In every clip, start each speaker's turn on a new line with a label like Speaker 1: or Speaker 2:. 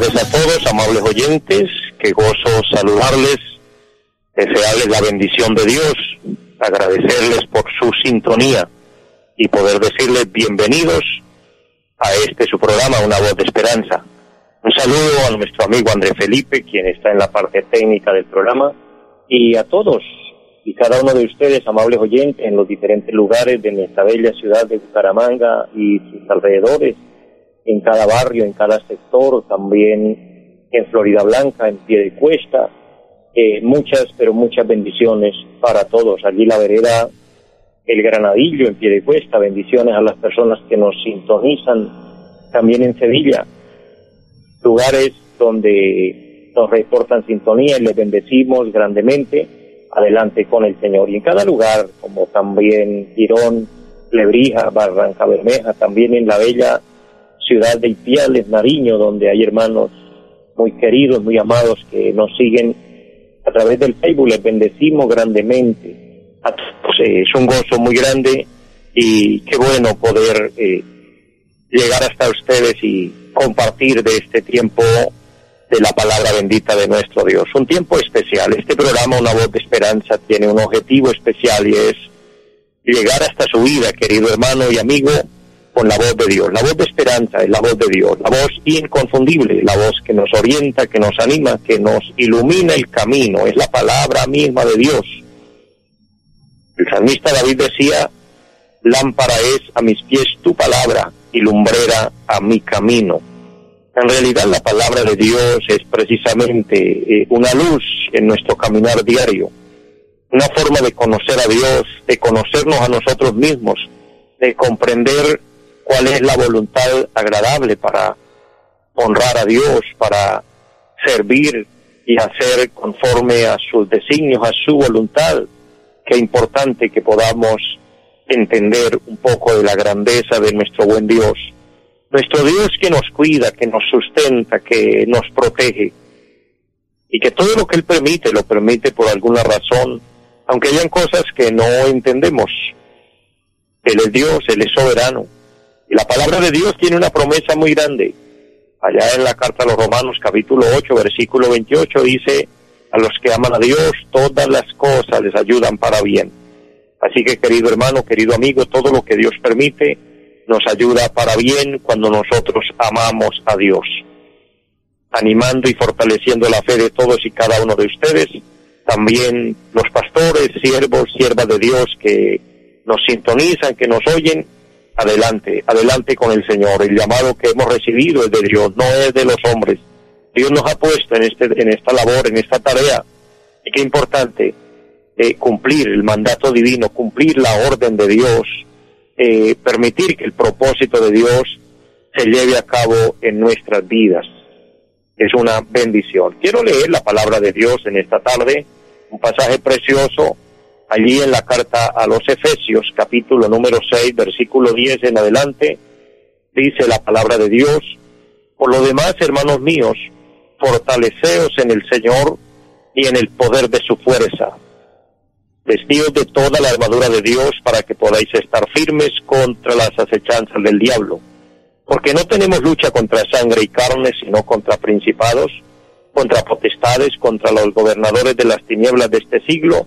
Speaker 1: tardes a todos, amables oyentes. Qué gozo saludarles, desearles la bendición de Dios, agradecerles por su sintonía y poder decirles bienvenidos a este su programa, Una Voz de Esperanza. Un saludo a nuestro amigo André Felipe, quien está en la parte técnica del programa, y a todos y cada uno de ustedes, amables oyentes, en los diferentes lugares de nuestra bella ciudad de Bucaramanga y sus alrededores, en cada barrio, en cada sector, también en Florida Blanca, en pie de cuesta. Eh, muchas, pero muchas bendiciones para todos. Allí la vereda El Granadillo, en pie de cuesta. Bendiciones a las personas que nos sintonizan. También en Sevilla, lugares donde nos reportan sintonía y les bendecimos grandemente. Adelante con el Señor. Y en cada lugar, como también Girón, Lebrija, Barranca Bermeja, también en la bella ciudad de Ipiales, Nariño, donde hay hermanos muy queridos, muy amados que nos siguen a través del Facebook. Les bendecimos grandemente. Todos, eh, es un gozo muy grande y qué bueno poder eh, llegar hasta ustedes y compartir de este tiempo de la palabra bendita de nuestro Dios. Un tiempo especial. Este programa, Una Voz de Esperanza, tiene un objetivo especial y es llegar hasta su vida, querido hermano y amigo, con la voz de Dios. La voz de esperanza es la voz de Dios, la voz inconfundible, la voz que nos orienta, que nos anima, que nos ilumina el camino, es la palabra misma de Dios. El salmista David decía, lámpara es a mis pies tu palabra y lumbrera a mi camino. En realidad la palabra de Dios es precisamente eh, una luz en nuestro caminar diario, una forma de conocer a Dios, de conocernos a nosotros mismos, de comprender cuál es la voluntad agradable para honrar a Dios, para servir y hacer conforme a sus designios, a su voluntad. Qué importante que podamos entender un poco de la grandeza de nuestro buen Dios. Nuestro Dios que nos cuida, que nos sustenta, que nos protege. Y que todo lo que Él permite, lo permite por alguna razón, aunque hayan cosas que no entendemos. Él es Dios, Él es soberano. Y la palabra de Dios tiene una promesa muy grande. Allá en la carta a los Romanos capítulo 8, versículo 28 dice, a los que aman a Dios, todas las cosas les ayudan para bien. Así que querido hermano, querido amigo, todo lo que Dios permite nos ayuda para bien cuando nosotros amamos a Dios. Animando y fortaleciendo la fe de todos y cada uno de ustedes, también los pastores, siervos, siervas de Dios que nos sintonizan, que nos oyen, adelante, adelante con el Señor. El llamado que hemos recibido es de Dios, no es de los hombres. Dios nos ha puesto en, este, en esta labor, en esta tarea. Y qué importante eh, cumplir el mandato divino, cumplir la orden de Dios, eh, permitir que el propósito de Dios se lleve a cabo en nuestras vidas. Es una bendición. Quiero leer la palabra de Dios en esta tarde, un pasaje precioso allí en la carta a los Efesios, capítulo número 6, versículo 10 en adelante, dice la palabra de Dios, por lo demás, hermanos míos, fortaleceos en el Señor y en el poder de su fuerza. Vestidos de toda la armadura de Dios para que podáis estar firmes contra las acechanzas del diablo. Porque no tenemos lucha contra sangre y carne, sino contra principados, contra potestades, contra los gobernadores de las tinieblas de este siglo,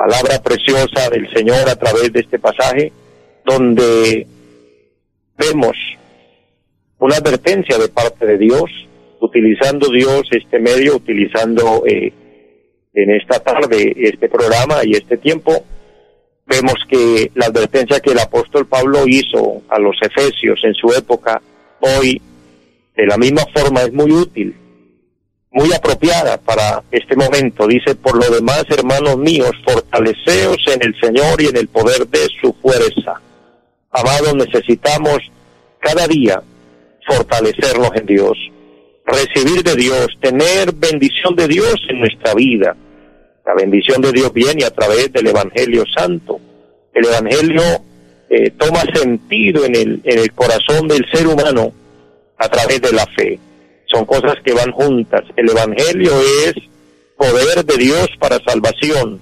Speaker 1: Palabra preciosa del Señor a través de este pasaje, donde vemos una advertencia de parte de Dios, utilizando Dios este medio, utilizando eh, en esta tarde este programa y este tiempo, vemos que la advertencia que el apóstol Pablo hizo a los efesios en su época, hoy de la misma forma es muy útil, muy apropiada para este momento. Dice, por lo demás, hermanos míos, fortaleceos en el Señor y en el poder de su fuerza. Amados, necesitamos cada día fortalecernos en Dios, recibir de Dios, tener bendición de Dios en nuestra vida. La bendición de Dios viene a través del Evangelio Santo. El Evangelio eh, toma sentido en el, en el corazón del ser humano a través de la fe. Son cosas que van juntas. El Evangelio es poder de Dios para salvación,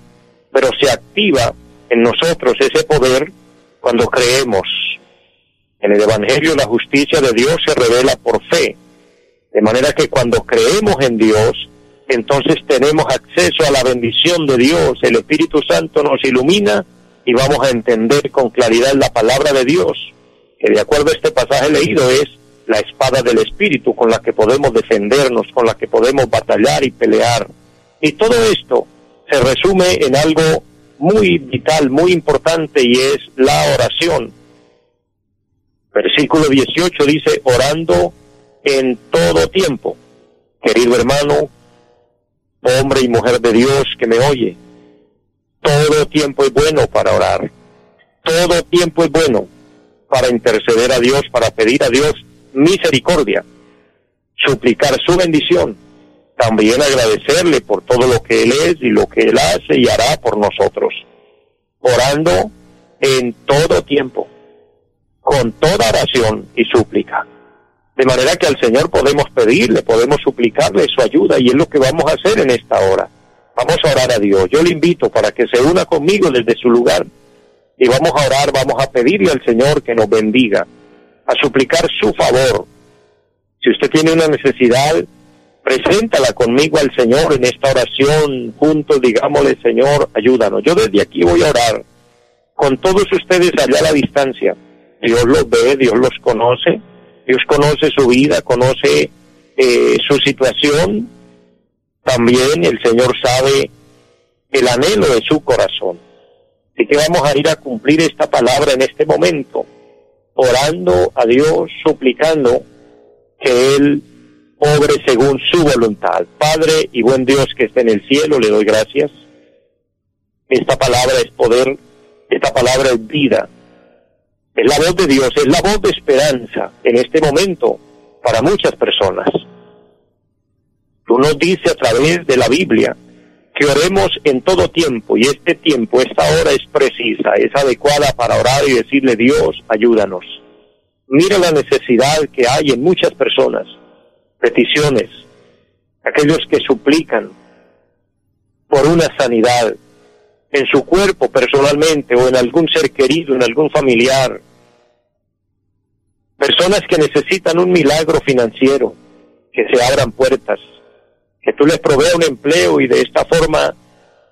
Speaker 1: pero se activa en nosotros ese poder cuando creemos en el Evangelio la justicia de Dios se revela por fe. De manera que cuando creemos en Dios, entonces tenemos acceso a la bendición de Dios. El Espíritu Santo nos ilumina y vamos a entender con claridad la palabra de Dios, que de acuerdo a este pasaje leído es la espada del Espíritu con la que podemos defendernos, con la que podemos batallar y pelear. Y todo esto se resume en algo muy vital, muy importante y es la oración. Versículo 18 dice, orando en todo tiempo. Querido hermano, hombre y mujer de Dios que me oye, todo tiempo es bueno para orar. Todo tiempo es bueno para interceder a Dios, para pedir a Dios misericordia, suplicar su bendición, también agradecerle por todo lo que Él es y lo que Él hace y hará por nosotros, orando en todo tiempo con toda oración y súplica. De manera que al Señor podemos pedirle, podemos suplicarle su ayuda y es lo que vamos a hacer en esta hora. Vamos a orar a Dios. Yo le invito para que se una conmigo desde su lugar y vamos a orar, vamos a pedirle al Señor que nos bendiga, a suplicar su favor. Si usted tiene una necesidad, preséntala conmigo al Señor en esta oración, juntos digámosle, Señor, ayúdanos. Yo desde aquí voy a orar con todos ustedes allá a la distancia Dios los ve, Dios los conoce, Dios conoce su vida, conoce eh, su situación. También el Señor sabe el anhelo de su corazón. Así que vamos a ir a cumplir esta palabra en este momento, orando a Dios, suplicando que Él obre según su voluntad. Padre y buen Dios que esté en el cielo, le doy gracias. Esta palabra es poder, esta palabra es vida, es la voz de Dios, es la voz de esperanza en este momento para muchas personas. Tú nos dices a través de la Biblia que oremos en todo tiempo y este tiempo, esta hora es precisa, es adecuada para orar y decirle Dios, ayúdanos. Mira la necesidad que hay en muchas personas, peticiones, aquellos que suplican por una sanidad en su cuerpo personalmente o en algún ser querido, en algún familiar, Personas que necesitan un milagro financiero, que se abran puertas, que tú les proveas un empleo y de esta forma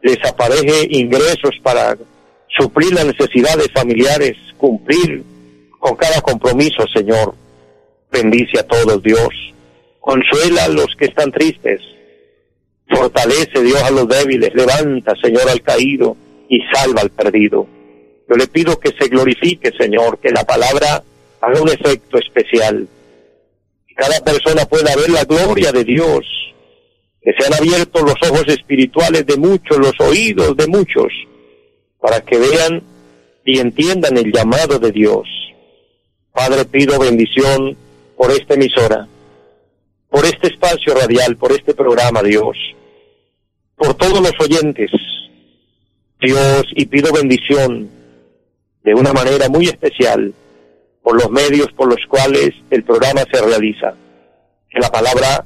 Speaker 1: les apareje ingresos para suplir las necesidades familiares, cumplir con cada compromiso, Señor. Bendice a todos, Dios. Consuela a los que están tristes. Fortalece, Dios, a los débiles. Levanta, Señor, al caído y salva al perdido. Yo le pido que se glorifique, Señor, que la palabra haga un efecto especial. Que cada persona pueda ver la gloria de Dios. Que sean abiertos los ojos espirituales de muchos, los oídos de muchos, para que vean y entiendan el llamado de Dios. Padre, pido bendición por esta emisora, por este espacio radial, por este programa, Dios, por todos los oyentes, Dios, y pido bendición de una manera muy especial por los medios por los cuales el programa se realiza. Que la palabra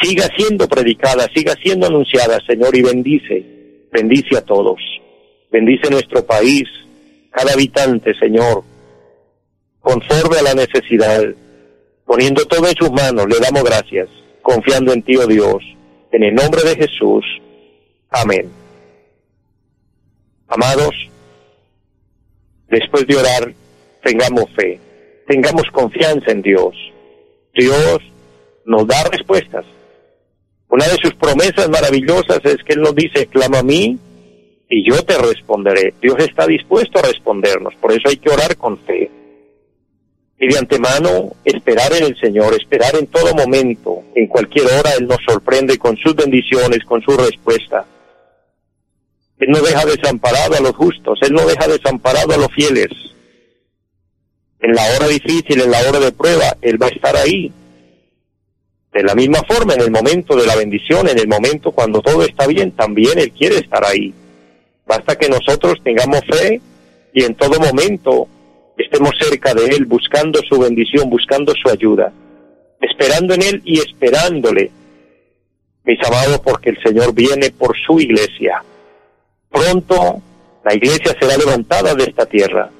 Speaker 1: siga siendo predicada, siga siendo anunciada, Señor, y bendice, bendice a todos. Bendice nuestro país, cada habitante, Señor, conforme a la necesidad, poniendo todo en sus manos, le damos gracias, confiando en ti, oh Dios, en el nombre de Jesús. Amén. Amados, después de orar, tengamos fe, tengamos confianza en Dios. Dios nos da respuestas. Una de sus promesas maravillosas es que Él nos dice, clama a mí y yo te responderé. Dios está dispuesto a respondernos, por eso hay que orar con fe. Y de antemano, esperar en el Señor, esperar en todo momento, en cualquier hora, Él nos sorprende con sus bendiciones, con su respuesta. Él no deja desamparado a los justos, Él no deja desamparado a los fieles. En la hora difícil, en la hora de prueba, Él va a estar ahí. De la misma forma, en el momento de la bendición, en el momento cuando todo está bien, también Él quiere estar ahí. Basta que nosotros tengamos fe y en todo momento estemos cerca de Él, buscando su bendición, buscando su ayuda, esperando en Él y esperándole, mis amados, porque el Señor viene por su iglesia. Pronto la iglesia será levantada de esta tierra.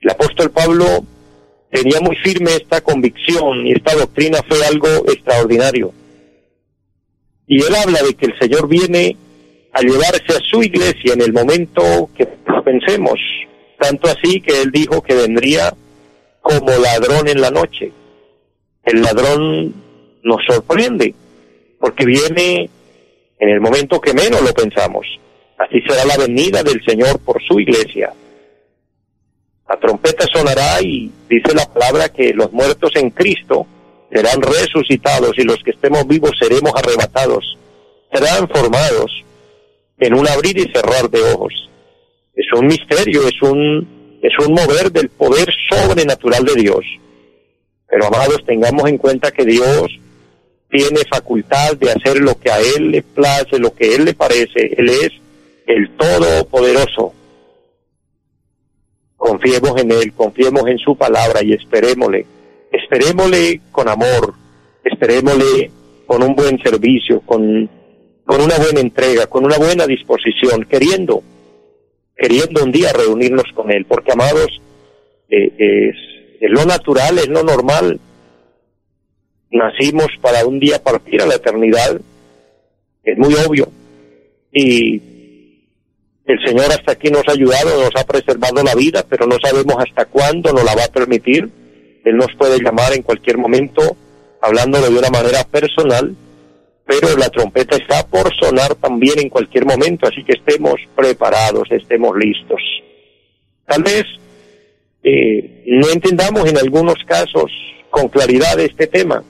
Speaker 1: El apóstol Pablo tenía muy firme esta convicción y esta doctrina fue algo extraordinario. Y él habla de que el Señor viene a llevarse a su iglesia en el momento que pensemos. Tanto así que él dijo que vendría como ladrón en la noche. El ladrón nos sorprende porque viene en el momento que menos lo pensamos. Así será la venida del Señor por su iglesia. La trompeta sonará y dice la palabra que los muertos en Cristo serán resucitados y los que estemos vivos seremos arrebatados, serán formados en un abrir y cerrar de ojos. Es un misterio, es un, es un mover del poder sobrenatural de Dios. Pero amados, tengamos en cuenta que Dios tiene facultad de hacer lo que a Él le place, lo que Él le parece. Él es el Todopoderoso confiemos en Él, confiemos en su palabra y esperémosle. Esperémosle con amor, esperémosle con un buen servicio, con, con una buena entrega, con una buena disposición, queriendo, queriendo un día reunirnos con Él, porque amados, eh, es, es lo natural, es lo normal. Nacimos para un día partir a la eternidad, es muy obvio. Y el Señor hasta aquí nos ha ayudado, nos ha preservado la vida, pero no sabemos hasta cuándo nos la va a permitir. Él nos puede llamar en cualquier momento, hablándolo de una manera personal, pero la trompeta está por sonar también en cualquier momento, así que estemos preparados, estemos listos. Tal vez eh, no entendamos en algunos casos con claridad este tema,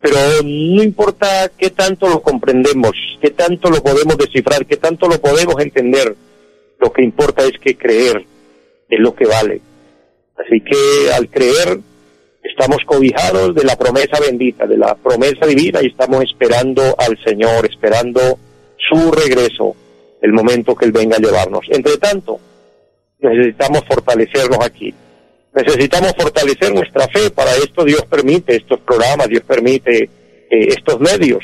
Speaker 1: pero no importa qué tanto lo comprendemos, qué tanto lo podemos descifrar, qué tanto lo podemos entender, lo que importa es que creer es lo que vale. Así que al creer estamos cobijados de la promesa bendita, de la promesa divina y estamos esperando al Señor, esperando su regreso, el momento que Él venga a llevarnos. Entre tanto, necesitamos fortalecernos aquí. Necesitamos fortalecer nuestra fe, para esto Dios permite estos programas, Dios permite eh, estos medios,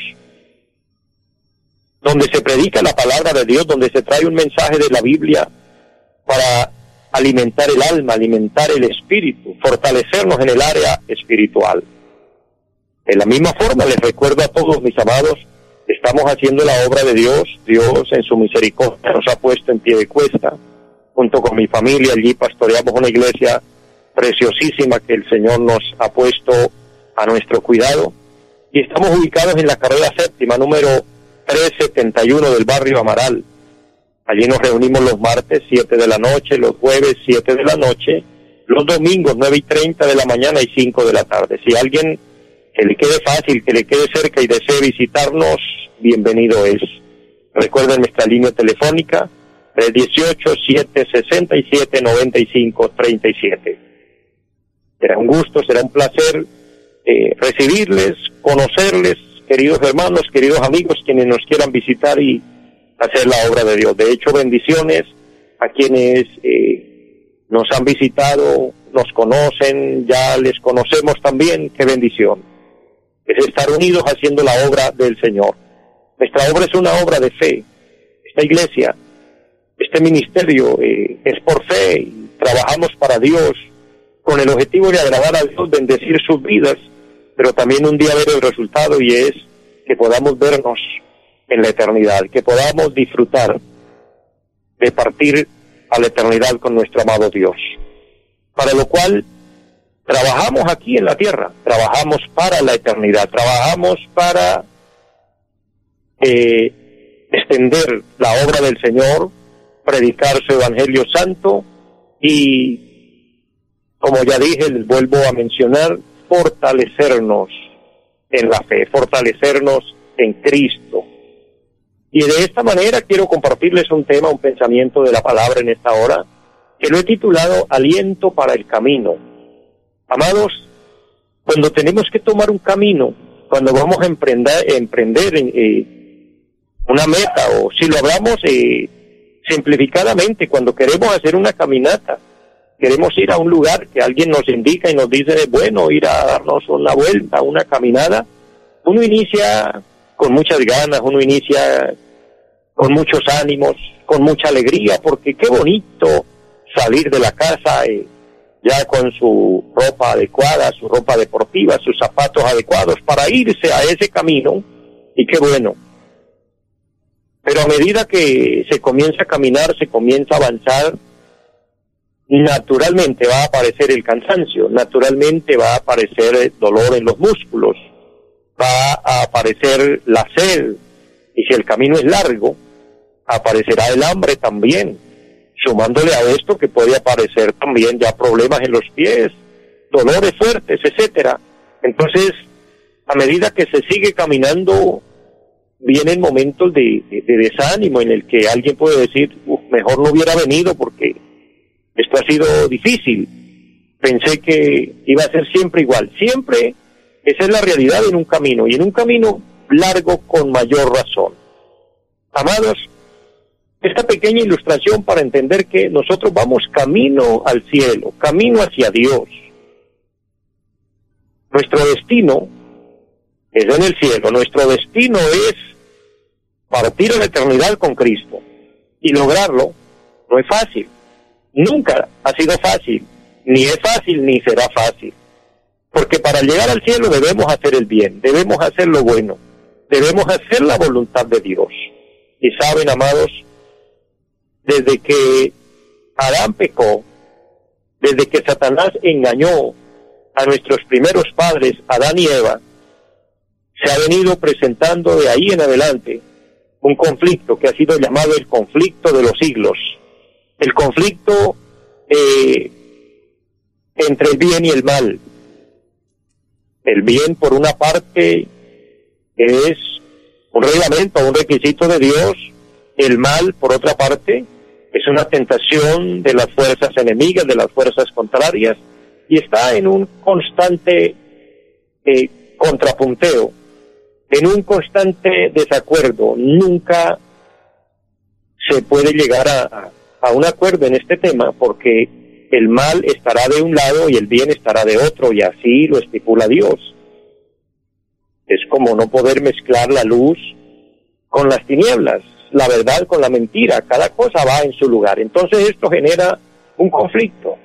Speaker 1: donde se predica la palabra de Dios, donde se trae un mensaje de la Biblia para alimentar el alma, alimentar el espíritu, fortalecernos en el área espiritual. De la misma forma, les recuerdo a todos mis amados, estamos haciendo la obra de Dios, Dios en su misericordia nos ha puesto en pie de cuesta, junto con mi familia allí pastoreamos una iglesia preciosísima que el Señor nos ha puesto a nuestro cuidado. Y estamos ubicados en la carrera séptima, número 371 del barrio Amaral. Allí nos reunimos los martes 7 de la noche, los jueves 7 de la noche, los domingos 9 y 30 de la mañana y 5 de la tarde. Si alguien que le quede fácil, que le quede cerca y desee visitarnos, bienvenido es. Recuerden nuestra línea telefónica, 318-767-9537. Será un gusto, será un placer eh, recibirles, conocerles, queridos hermanos, queridos amigos, quienes nos quieran visitar y hacer la obra de Dios. De hecho, bendiciones a quienes eh, nos han visitado nos conocen, ya les conocemos también, qué bendición. Es estar unidos haciendo la obra del Señor. Nuestra obra es una obra de fe. Esta iglesia, este ministerio eh, es por fe y trabajamos para Dios con el objetivo de agradar a Dios, bendecir sus vidas, pero también un día ver el resultado y es que podamos vernos en la eternidad, que podamos disfrutar de partir a la eternidad con nuestro amado Dios. Para lo cual trabajamos aquí en la tierra, trabajamos para la eternidad, trabajamos para eh, extender la obra del Señor, predicar su Evangelio Santo y, como ya dije, les vuelvo a mencionar, fortalecernos en la fe, fortalecernos en Cristo. Y de esta manera quiero compartirles un tema, un pensamiento de la palabra en esta hora, que lo he titulado Aliento para el Camino. Amados, cuando tenemos que tomar un camino, cuando vamos a emprender, eh, una meta, o si lo hablamos eh, simplificadamente, cuando queremos hacer una caminata, queremos ir a un lugar que alguien nos indica y nos dice, bueno, ir a darnos una vuelta, una caminada, uno inicia con muchas ganas, uno inicia con muchos ánimos, con mucha alegría, porque qué bonito salir de la casa eh, ya con su ropa adecuada, su ropa deportiva, sus zapatos adecuados para irse a ese camino, y qué bueno. Pero a medida que se comienza a caminar, se comienza a avanzar, naturalmente va a aparecer el cansancio, naturalmente va a aparecer dolor en los músculos, va a aparecer la sed, y si el camino es largo, aparecerá el hambre también, sumándole a esto que puede aparecer también ya problemas en los pies, dolores fuertes, etcétera. Entonces, a medida que se sigue caminando, vienen momentos de, desánimo en el que alguien puede decir, mejor no hubiera venido porque ha sido difícil. Pensé que iba a ser siempre igual. Siempre esa es la realidad en un camino y en un camino largo con mayor razón. Amados, esta pequeña ilustración para entender que nosotros vamos camino al cielo, camino hacia Dios. Nuestro destino es en el cielo, nuestro destino es partir a la eternidad con Cristo. Y lograrlo no es fácil, nunca ha sido fácil, ni es fácil ni será fácil. Porque para llegar al cielo debemos hacer el bien, debemos hacer lo bueno, debemos hacer la voluntad de Dios. Y saben, amados, desde que Adán pecó, desde que Satanás engañó a nuestros primeros padres, Adán y Eva, se ha venido presentando de ahí en adelante un conflicto que ha sido llamado el conflicto de los siglos, el conflicto eh, entre el bien y el mal. El bien, por una parte, es un reglamento, un requisito de Dios, el mal, por otra parte, es una tentación de las fuerzas enemigas, de las fuerzas contrarias, y está en un constante eh, contrapunteo, en un constante desacuerdo. Nunca se puede llegar a, a un acuerdo en este tema porque el mal estará de un lado y el bien estará de otro, y así lo estipula Dios. Es como no poder mezclar la luz con las tinieblas la verdad con la mentira, cada cosa va en su lugar. Entonces esto genera un conflicto.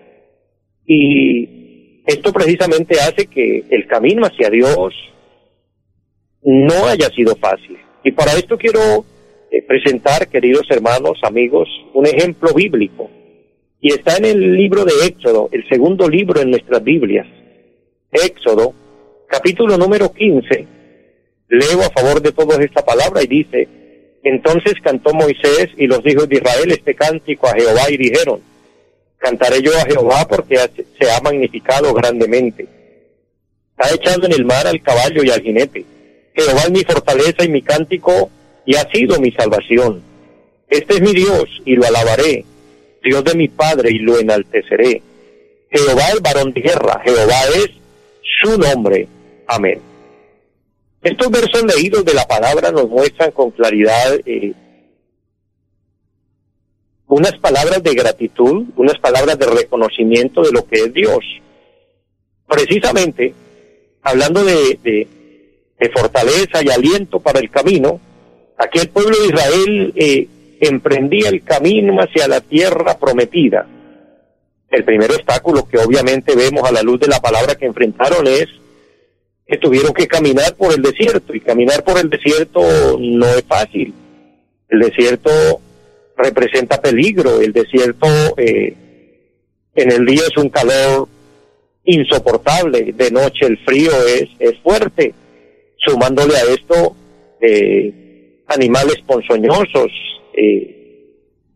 Speaker 1: Y esto precisamente hace que el camino hacia Dios no haya sido fácil. Y para esto quiero eh, presentar, queridos hermanos, amigos, un ejemplo bíblico. Y está en el libro de Éxodo, el segundo libro en nuestras Biblias. Éxodo, capítulo número 15. Leo a favor de todos esta palabra y dice, entonces cantó Moisés y los hijos de Israel este cántico a Jehová y dijeron, cantaré yo a Jehová porque se ha magnificado grandemente. Ha echado en el mar al caballo y al jinete. Jehová es mi fortaleza y mi cántico y ha sido mi salvación. Este es mi Dios y lo alabaré, Dios de mi Padre y lo enalteceré. Jehová es varón de guerra, Jehová es su nombre. Amén. Estos versos leídos de la palabra nos muestran con claridad eh, unas palabras de gratitud, unas palabras de reconocimiento de lo que es Dios. Precisamente, hablando de, fortaleza y aliento para el camino, aquí el pueblo de Israel eh, emprendía el camino hacia la tierra prometida. El primer obstáculo que obviamente vemos a la luz de la palabra que enfrentaron es que tuvieron que caminar por el desierto y caminar por el desierto no es fácil. El desierto representa peligro, el desierto eh, en el día es un calor insoportable, de noche el frío es, es fuerte, sumándole a esto eh, animales ponzoñosos, eh,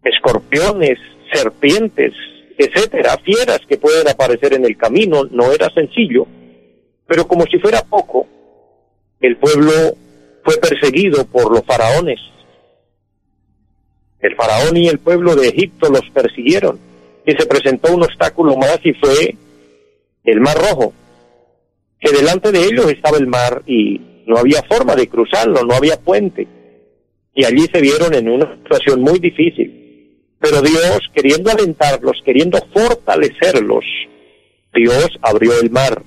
Speaker 1: escorpiones, serpientes, etcétera, fieras que pueden aparecer en el camino, no era sencillo, pero como si fuera poco, el pueblo fue perseguido por los faraones. El faraón y el pueblo de Egipto los persiguieron y se presentó un obstáculo más y fue el Mar Rojo, que delante de ellos estaba el mar y no había forma de cruzarlo, no había puente. Y allí se vieron en una situación muy difícil. Pero Dios, queriendo alentarlos, queriendo fortalecerlos, Dios abrió el mar.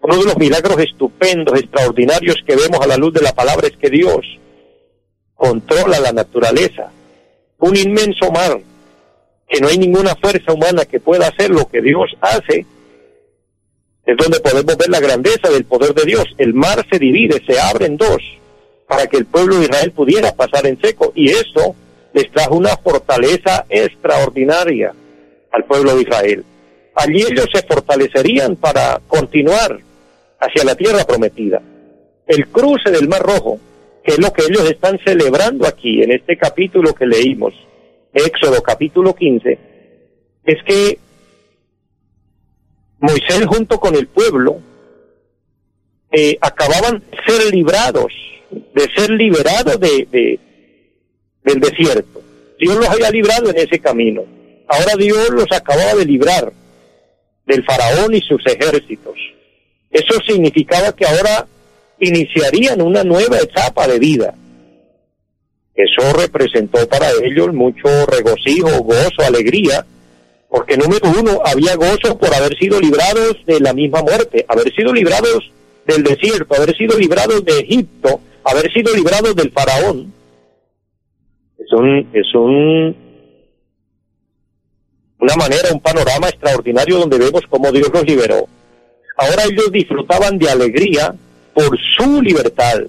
Speaker 1: Uno de los milagros estupendos, extraordinarios que vemos a la luz de la palabra es que Dios controla la naturaleza. Un inmenso mar, que no hay ninguna fuerza humana que pueda hacer lo que Dios hace, es donde podemos ver la grandeza del poder de Dios. El mar se divide, se abre en dos, para que el pueblo de Israel pudiera pasar en seco. Y eso les trajo una fortaleza extraordinaria al pueblo de Israel. Allí ellos se fortalecerían para continuar hacia la tierra prometida. El cruce del Mar Rojo, que es lo que ellos están celebrando aquí en este capítulo que leímos, Éxodo capítulo 15, es que Moisés junto con el pueblo eh, acababan ser librados, de ser liberados de, del desierto. Dios los había librado en ese camino. Ahora Dios los acababa de librar del faraón y sus ejércitos. Eso significaba que ahora iniciarían una nueva etapa de vida. Eso representó para ellos mucho regocijo, gozo, alegría, porque número uno, había gozo por haber sido librados de la misma muerte, haber sido librados del desierto, haber sido librados de Egipto, haber sido librados del faraón. Es un, es un, una manera, un panorama extraordinario donde vemos cómo Dios los liberó. Ahora ellos disfrutaban de alegría por su libertad.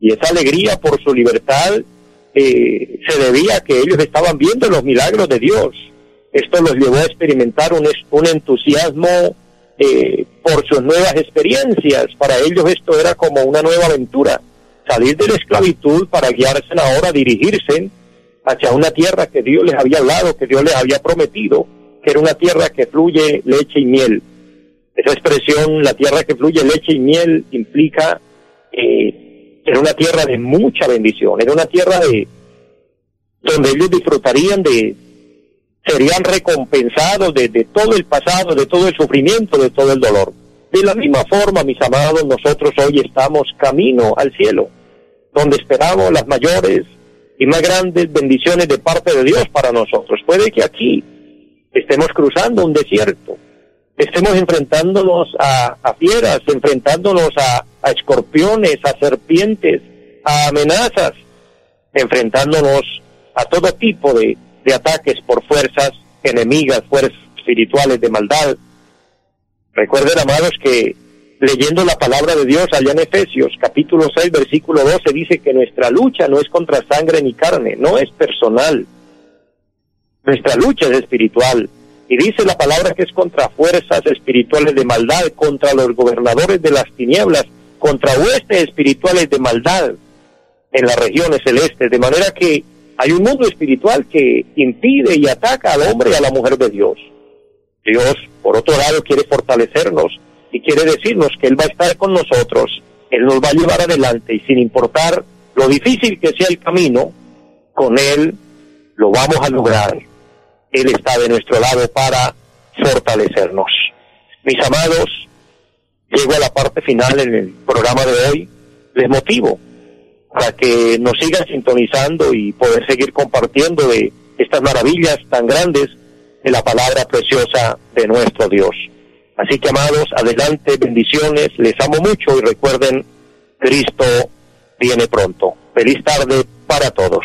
Speaker 1: Y esa alegría por su libertad eh, se debía a que ellos estaban viendo los milagros de Dios esto los llevó a experimentar un, un entusiasmo eh, por sus nuevas experiencias. Para ellos esto era como una nueva aventura. Salir de la esclavitud para guiarse ahora dirigirse hacia una tierra que Dios les había hablado, que Dios les había prometido, que era una tierra que fluye leche y miel. Esa expresión, la tierra que fluye leche y miel, implica eh, era una tierra de mucha bendición, era una tierra de donde ellos disfrutarían de, serían recompensados de, todo el pasado, de todo el sufrimiento, de todo el dolor. De la misma forma, mis amados, nosotros hoy estamos camino al cielo, donde esperamos las mayores y más grandes bendiciones de parte de Dios para nosotros. Puede que aquí estemos cruzando un desierto, estemos enfrentándonos a, fieras, enfrentándonos a, escorpiones, a serpientes, a amenazas, enfrentándonos a todo tipo de ataques por fuerzas enemigas, fuerzas espirituales de maldad. Recuerden, amados, que leyendo la palabra de Dios allá en Efesios capítulo 6 versículo 12 dice que nuestra lucha no es contra sangre ni carne, no es personal. Nuestra lucha es espiritual. Y dice la palabra que es contra fuerzas espirituales de maldad, contra los gobernadores de las tinieblas, contra huestes espirituales de maldad en las regiones celestes. De manera que hay un mundo espiritual que impide y ataca al hombre y a la mujer de Dios. Dios, por otro lado, quiere fortalecernos y quiere decirnos que Él va a estar con nosotros, Él nos va a llevar adelante y sin importar lo difícil que sea el camino, con Él lo vamos a lograr. Él está de nuestro lado para fortalecernos. Mis amados, llego a la parte final en el programa de hoy. Les motivo para que nos sigan sintonizando y poder seguir compartiendo de estas maravillas tan grandes de la palabra preciosa de nuestro Dios. Así que amados, adelante, bendiciones, les amo mucho y recuerden, Cristo viene pronto. Feliz tarde para todos.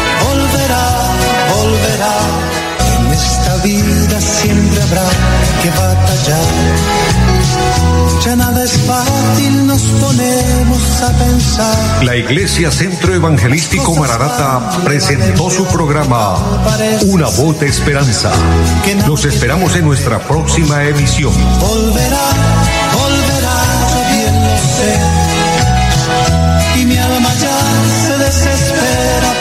Speaker 2: Fácil, nos ponemos a pensar.
Speaker 3: La Iglesia Centro Evangelístico Mararata presentó su programa Una voz de esperanza. Los esperamos en nuestra próxima emisión.
Speaker 2: Volverá, volverá, bien lo sé. Y mi alma ya se desespera